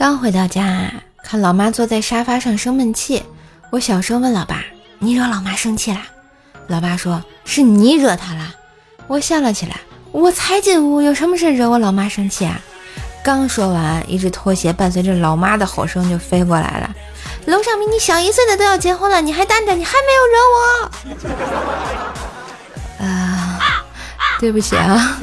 刚回到家，看老妈坐在沙发上生闷气，我小声问老爸：“你惹老妈生气啦？”老爸说：“是你惹她了。”我笑了起来：“我才进屋，有什么事惹我老妈生气啊？”刚说完，一只拖鞋伴随着老妈的吼声就飞过来了。楼上比你小一岁的都要结婚了，你还单着，你还没有惹我。啊，对不起啊。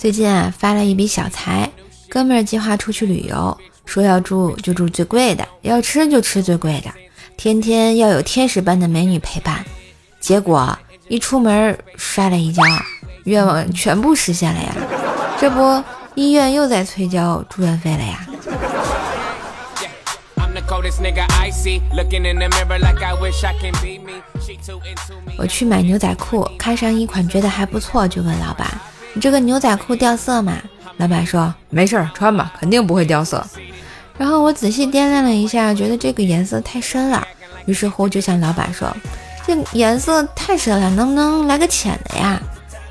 最近啊，发了一笔小财，哥们儿计划出去旅游，说要住就住最贵的，要吃就吃最贵的，天天要有天使般的美女陪伴。结果一出门摔了一跤，愿望全部实现了呀！这不，医院又在催交住院费了呀！我去买牛仔裤，看上一款觉得还不错，就问老板：“你这个牛仔裤掉色吗？”老板说：“没事儿，穿吧，肯定不会掉色。”然后我仔细掂量了一下，觉得这个颜色太深了，于是乎就向老板说。这颜色太深了，能不能来个浅的呀？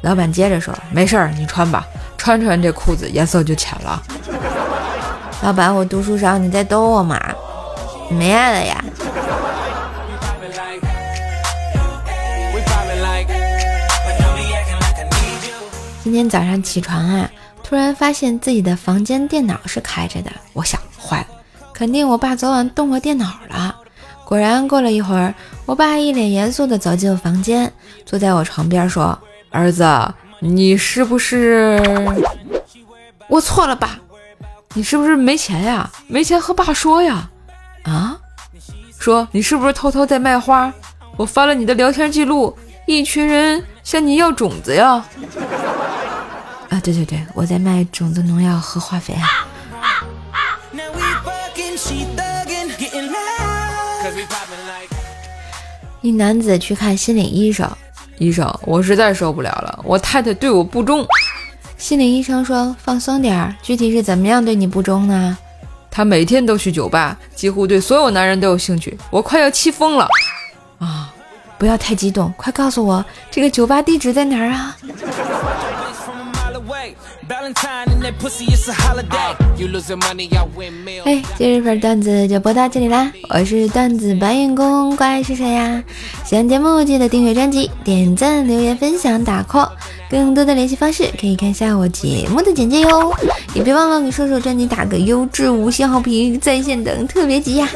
老板接着说：“没事儿，你穿吧，穿穿这裤子颜色就浅了。”老板，我读书少，你在逗我吗？没爱了呀。今天早上起床啊，突然发现自己的房间电脑是开着的，我想坏了，肯定我爸昨晚动过电脑了。果然，过了一会儿，我爸一脸严肃地走进我房间，坐在我床边说：“儿子，你是不是 我错了，爸，你是不是没钱呀？没钱和爸说呀！啊，说你是不是偷偷在卖花？我翻了你的聊天记录，一群人向你要种子呀！啊，对对对，我在卖种子、农药和化肥啊。”一男子去看心理医生，医生，我实在受不了了，我太太对我不忠。心理医生说：“放松点儿，具体是怎么样对你不忠呢？”他每天都去酒吧，几乎对所有男人都有兴趣，我快要气疯了。啊，不要太激动，快告诉我这个酒吧地址在哪儿啊？哎，今日份段子就播到这里啦！我是段子搬运工，怪是谁呀？喜欢节目记得订阅专辑、点赞、留言、分享、打 call。更多的联系方式可以看一下我节目的简介哟。也别忘了给射手专辑打个优质五星好评，在线等特别急呀！